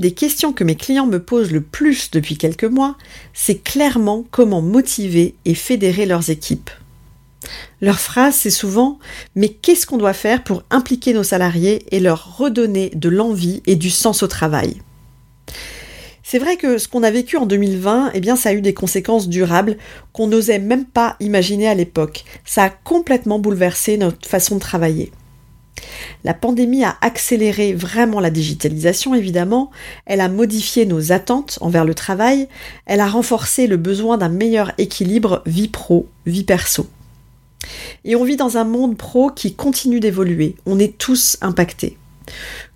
Des questions que mes clients me posent le plus depuis quelques mois, c'est clairement comment motiver et fédérer leurs équipes. Leur phrase, c'est souvent Mais qu'est-ce qu'on doit faire pour impliquer nos salariés et leur redonner de l'envie et du sens au travail? C'est vrai que ce qu'on a vécu en 2020, eh bien, ça a eu des conséquences durables qu'on n'osait même pas imaginer à l'époque. Ça a complètement bouleversé notre façon de travailler. La pandémie a accéléré vraiment la digitalisation, évidemment, elle a modifié nos attentes envers le travail, elle a renforcé le besoin d'un meilleur équilibre vie pro, vie perso. Et on vit dans un monde pro qui continue d'évoluer, on est tous impactés.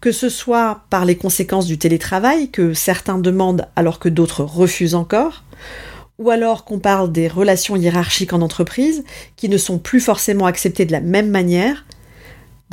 Que ce soit par les conséquences du télétravail que certains demandent alors que d'autres refusent encore, ou alors qu'on parle des relations hiérarchiques en entreprise qui ne sont plus forcément acceptées de la même manière,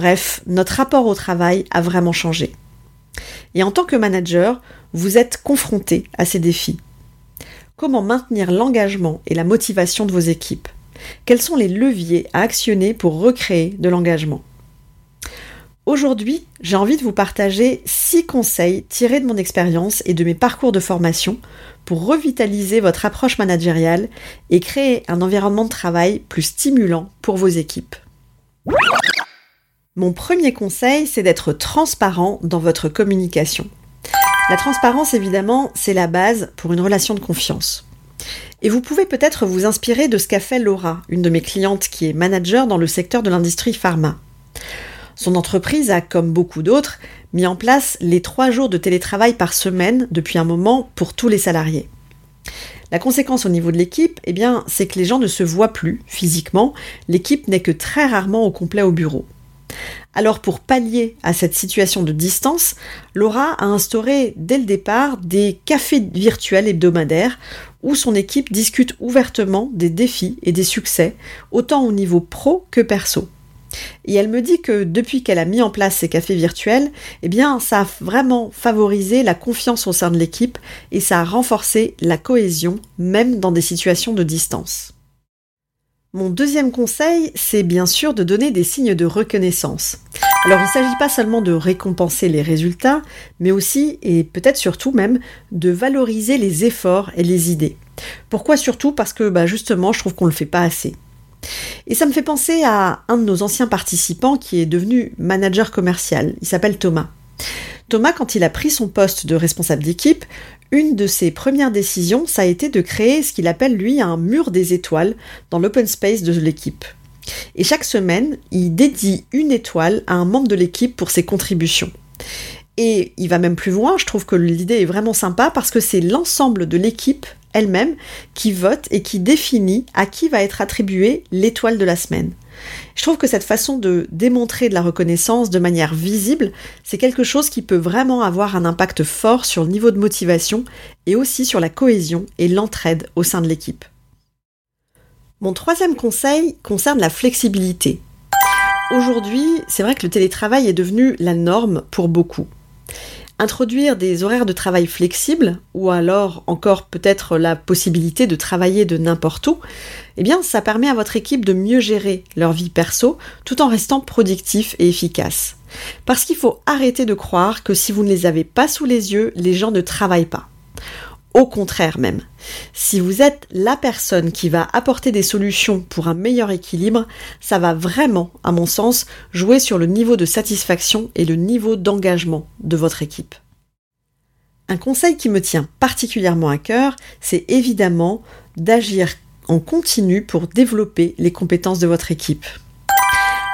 Bref, notre rapport au travail a vraiment changé. Et en tant que manager, vous êtes confronté à ces défis. Comment maintenir l'engagement et la motivation de vos équipes? Quels sont les leviers à actionner pour recréer de l'engagement? Aujourd'hui, j'ai envie de vous partager six conseils tirés de mon expérience et de mes parcours de formation pour revitaliser votre approche managériale et créer un environnement de travail plus stimulant pour vos équipes. Mon premier conseil, c'est d'être transparent dans votre communication. La transparence, évidemment, c'est la base pour une relation de confiance. Et vous pouvez peut-être vous inspirer de ce qu'a fait Laura, une de mes clientes qui est manager dans le secteur de l'industrie pharma. Son entreprise a, comme beaucoup d'autres, mis en place les trois jours de télétravail par semaine depuis un moment pour tous les salariés. La conséquence au niveau de l'équipe, eh bien, c'est que les gens ne se voient plus physiquement, l'équipe n'est que très rarement au complet au bureau. Alors pour pallier à cette situation de distance, Laura a instauré dès le départ des cafés virtuels hebdomadaires où son équipe discute ouvertement des défis et des succès, autant au niveau pro que perso. Et elle me dit que depuis qu'elle a mis en place ces cafés virtuels, eh bien, ça a vraiment favorisé la confiance au sein de l'équipe et ça a renforcé la cohésion, même dans des situations de distance. Mon deuxième conseil, c'est bien sûr de donner des signes de reconnaissance. Alors il ne s'agit pas seulement de récompenser les résultats, mais aussi, et peut-être surtout même, de valoriser les efforts et les idées. Pourquoi surtout? Parce que bah, justement, je trouve qu'on ne le fait pas assez. Et ça me fait penser à un de nos anciens participants qui est devenu manager commercial. Il s'appelle Thomas. Thomas, quand il a pris son poste de responsable d'équipe, une de ses premières décisions, ça a été de créer ce qu'il appelle lui un mur des étoiles dans l'open space de l'équipe. Et chaque semaine, il dédie une étoile à un membre de l'équipe pour ses contributions. Et il va même plus loin, je trouve que l'idée est vraiment sympa parce que c'est l'ensemble de l'équipe elle-même qui vote et qui définit à qui va être attribuée l'étoile de la semaine. Je trouve que cette façon de démontrer de la reconnaissance de manière visible, c'est quelque chose qui peut vraiment avoir un impact fort sur le niveau de motivation et aussi sur la cohésion et l'entraide au sein de l'équipe. Mon troisième conseil concerne la flexibilité. Aujourd'hui, c'est vrai que le télétravail est devenu la norme pour beaucoup. Introduire des horaires de travail flexibles, ou alors encore peut-être la possibilité de travailler de n'importe où, eh bien ça permet à votre équipe de mieux gérer leur vie perso tout en restant productif et efficace. Parce qu'il faut arrêter de croire que si vous ne les avez pas sous les yeux, les gens ne travaillent pas. Au contraire même, si vous êtes la personne qui va apporter des solutions pour un meilleur équilibre, ça va vraiment, à mon sens, jouer sur le niveau de satisfaction et le niveau d'engagement de votre équipe. Un conseil qui me tient particulièrement à cœur, c'est évidemment d'agir en continu pour développer les compétences de votre équipe.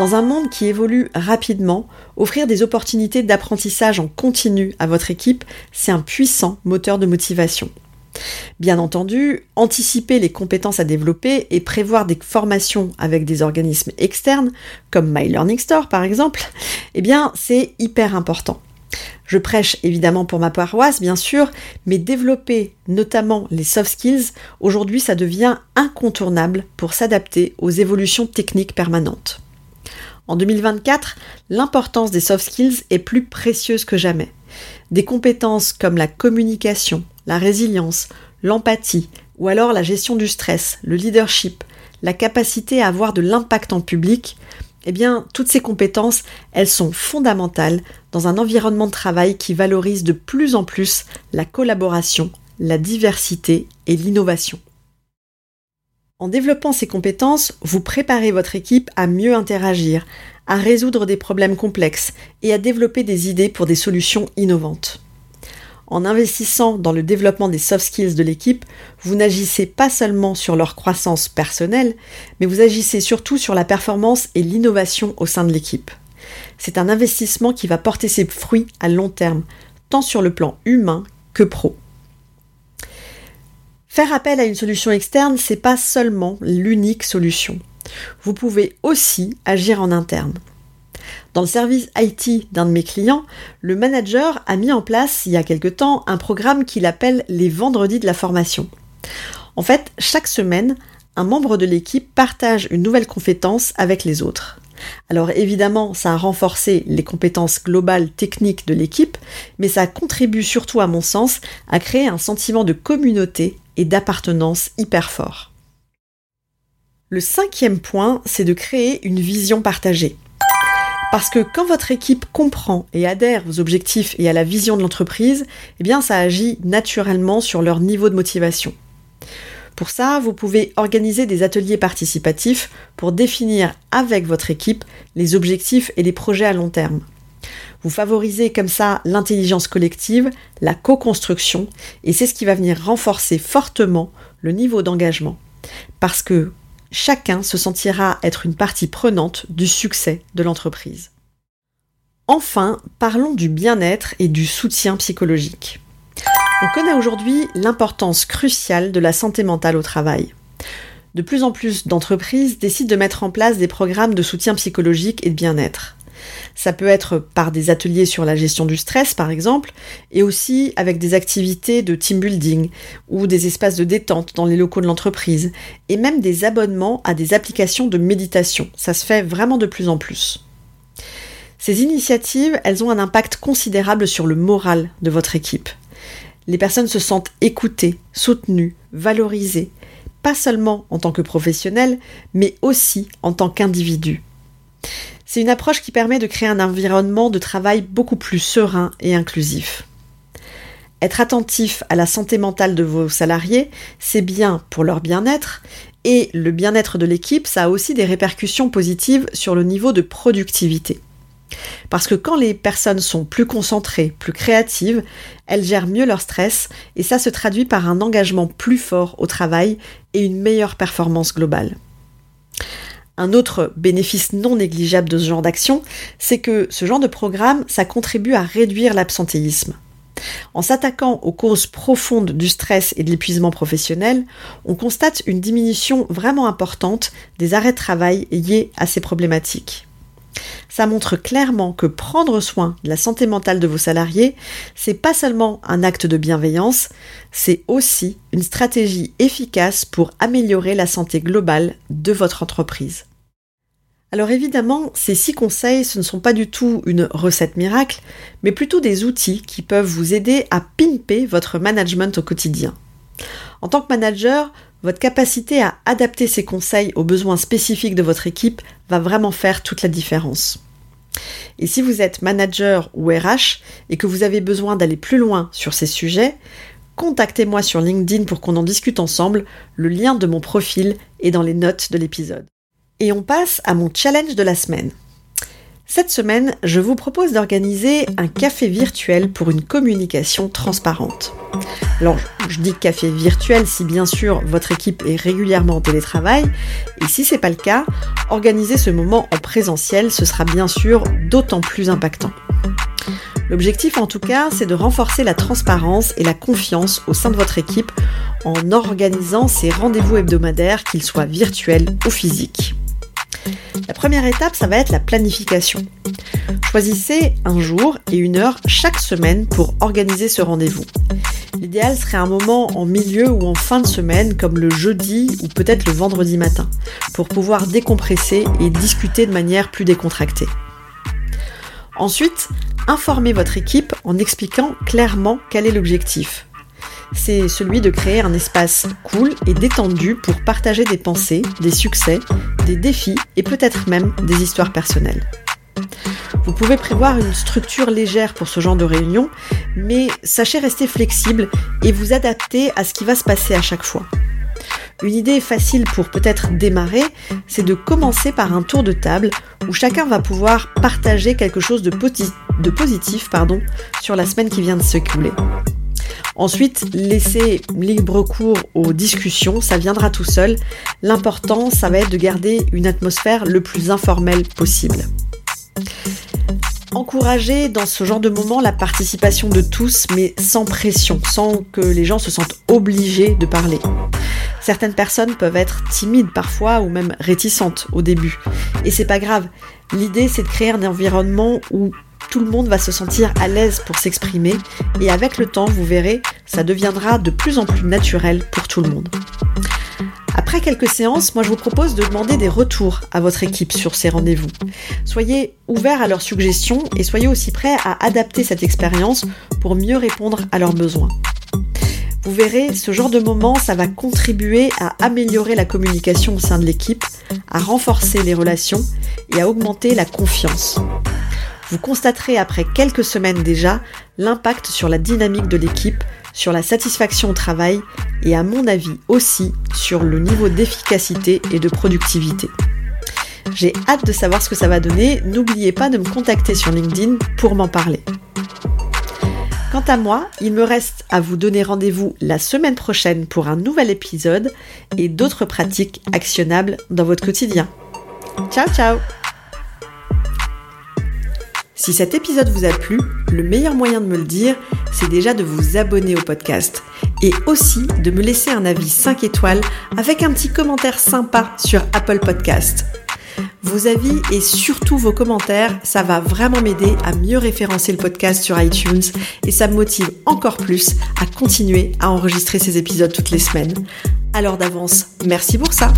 Dans un monde qui évolue rapidement, offrir des opportunités d'apprentissage en continu à votre équipe, c'est un puissant moteur de motivation. Bien entendu, anticiper les compétences à développer et prévoir des formations avec des organismes externes, comme My Learning Store par exemple, eh bien c'est hyper important. Je prêche évidemment pour ma paroisse, bien sûr, mais développer notamment les soft skills, aujourd'hui ça devient incontournable pour s'adapter aux évolutions techniques permanentes. En 2024, l'importance des soft skills est plus précieuse que jamais. Des compétences comme la communication, la résilience, l'empathie, ou alors la gestion du stress, le leadership, la capacité à avoir de l'impact en public, eh bien, toutes ces compétences, elles sont fondamentales dans un environnement de travail qui valorise de plus en plus la collaboration, la diversité et l'innovation. En développant ces compétences, vous préparez votre équipe à mieux interagir, à résoudre des problèmes complexes et à développer des idées pour des solutions innovantes. En investissant dans le développement des soft skills de l'équipe, vous n'agissez pas seulement sur leur croissance personnelle, mais vous agissez surtout sur la performance et l'innovation au sein de l'équipe. C'est un investissement qui va porter ses fruits à long terme, tant sur le plan humain que pro. Faire appel à une solution externe, c'est pas seulement l'unique solution. Vous pouvez aussi agir en interne. Dans le service IT d'un de mes clients, le manager a mis en place il y a quelque temps un programme qu'il appelle les vendredis de la formation. En fait, chaque semaine, un membre de l'équipe partage une nouvelle compétence avec les autres. Alors évidemment, ça a renforcé les compétences globales techniques de l'équipe, mais ça contribue surtout à mon sens à créer un sentiment de communauté et d'appartenance hyper fort. Le cinquième point, c'est de créer une vision partagée. Parce que quand votre équipe comprend et adhère aux objectifs et à la vision de l'entreprise, eh bien ça agit naturellement sur leur niveau de motivation. Pour ça, vous pouvez organiser des ateliers participatifs pour définir avec votre équipe les objectifs et les projets à long terme. Vous favorisez comme ça l'intelligence collective, la co-construction, et c'est ce qui va venir renforcer fortement le niveau d'engagement. Parce que chacun se sentira être une partie prenante du succès de l'entreprise. Enfin, parlons du bien-être et du soutien psychologique. On connaît aujourd'hui l'importance cruciale de la santé mentale au travail. De plus en plus d'entreprises décident de mettre en place des programmes de soutien psychologique et de bien-être. Ça peut être par des ateliers sur la gestion du stress, par exemple, et aussi avec des activités de team building ou des espaces de détente dans les locaux de l'entreprise, et même des abonnements à des applications de méditation. Ça se fait vraiment de plus en plus. Ces initiatives, elles ont un impact considérable sur le moral de votre équipe. Les personnes se sentent écoutées, soutenues, valorisées, pas seulement en tant que professionnels, mais aussi en tant qu'individus. C'est une approche qui permet de créer un environnement de travail beaucoup plus serein et inclusif. Être attentif à la santé mentale de vos salariés, c'est bien pour leur bien-être, et le bien-être de l'équipe, ça a aussi des répercussions positives sur le niveau de productivité. Parce que quand les personnes sont plus concentrées, plus créatives, elles gèrent mieux leur stress et ça se traduit par un engagement plus fort au travail et une meilleure performance globale. Un autre bénéfice non négligeable de ce genre d'action, c'est que ce genre de programme, ça contribue à réduire l'absentéisme. En s'attaquant aux causes profondes du stress et de l'épuisement professionnel, on constate une diminution vraiment importante des arrêts de travail liés à ces problématiques. Ça montre clairement que prendre soin de la santé mentale de vos salariés, c'est pas seulement un acte de bienveillance, c'est aussi une stratégie efficace pour améliorer la santé globale de votre entreprise. Alors évidemment, ces six conseils, ce ne sont pas du tout une recette miracle, mais plutôt des outils qui peuvent vous aider à pimper votre management au quotidien. En tant que manager, votre capacité à adapter ces conseils aux besoins spécifiques de votre équipe va vraiment faire toute la différence. Et si vous êtes manager ou RH et que vous avez besoin d'aller plus loin sur ces sujets, contactez-moi sur LinkedIn pour qu'on en discute ensemble. Le lien de mon profil est dans les notes de l'épisode. Et on passe à mon challenge de la semaine. Cette semaine, je vous propose d'organiser un café virtuel pour une communication transparente. Alors, je dis café virtuel si bien sûr votre équipe est régulièrement en télétravail, et si c'est pas le cas, organiser ce moment en présentiel, ce sera bien sûr d'autant plus impactant. L'objectif en tout cas, c'est de renforcer la transparence et la confiance au sein de votre équipe en organisant ces rendez-vous hebdomadaires, qu'ils soient virtuels ou physiques. Première étape, ça va être la planification. Choisissez un jour et une heure chaque semaine pour organiser ce rendez-vous. L'idéal serait un moment en milieu ou en fin de semaine, comme le jeudi ou peut-être le vendredi matin, pour pouvoir décompresser et discuter de manière plus décontractée. Ensuite, informez votre équipe en expliquant clairement quel est l'objectif c'est celui de créer un espace cool et détendu pour partager des pensées, des succès, des défis et peut-être même des histoires personnelles. Vous pouvez prévoir une structure légère pour ce genre de réunion, mais sachez rester flexible et vous adapter à ce qui va se passer à chaque fois. Une idée facile pour peut-être démarrer, c'est de commencer par un tour de table où chacun va pouvoir partager quelque chose de, positif sur la semaine qui vient de s'écouler. Ensuite, laisser libre cours aux discussions, ça viendra tout seul. L'important, ça va être de garder une atmosphère le plus informelle possible. Encourager dans ce genre de moment la participation de tous, mais sans pression, sans que les gens se sentent obligés de parler. Certaines personnes peuvent être timides parfois ou même réticentes au début. Et c'est pas grave. L'idée c'est de créer un environnement où tout le monde va se sentir à l'aise pour s'exprimer et avec le temps, vous verrez, ça deviendra de plus en plus naturel pour tout le monde. Après quelques séances, moi je vous propose de demander des retours à votre équipe sur ces rendez-vous. Soyez ouverts à leurs suggestions et soyez aussi prêts à adapter cette expérience pour mieux répondre à leurs besoins. Vous verrez, ce genre de moment, ça va contribuer à améliorer la communication au sein de l'équipe, à renforcer les relations et à augmenter la confiance. Vous constaterez après quelques semaines déjà l'impact sur la dynamique de l'équipe, sur la satisfaction au travail et à mon avis aussi sur le niveau d'efficacité et de productivité. J'ai hâte de savoir ce que ça va donner, n'oubliez pas de me contacter sur LinkedIn pour m'en parler. Quant à moi, il me reste à vous donner rendez-vous la semaine prochaine pour un nouvel épisode et d'autres pratiques actionnables dans votre quotidien. Ciao ciao si cet épisode vous a plu, le meilleur moyen de me le dire, c'est déjà de vous abonner au podcast et aussi de me laisser un avis 5 étoiles avec un petit commentaire sympa sur Apple Podcast. Vos avis et surtout vos commentaires, ça va vraiment m'aider à mieux référencer le podcast sur iTunes et ça me motive encore plus à continuer à enregistrer ces épisodes toutes les semaines. Alors d'avance, merci pour ça.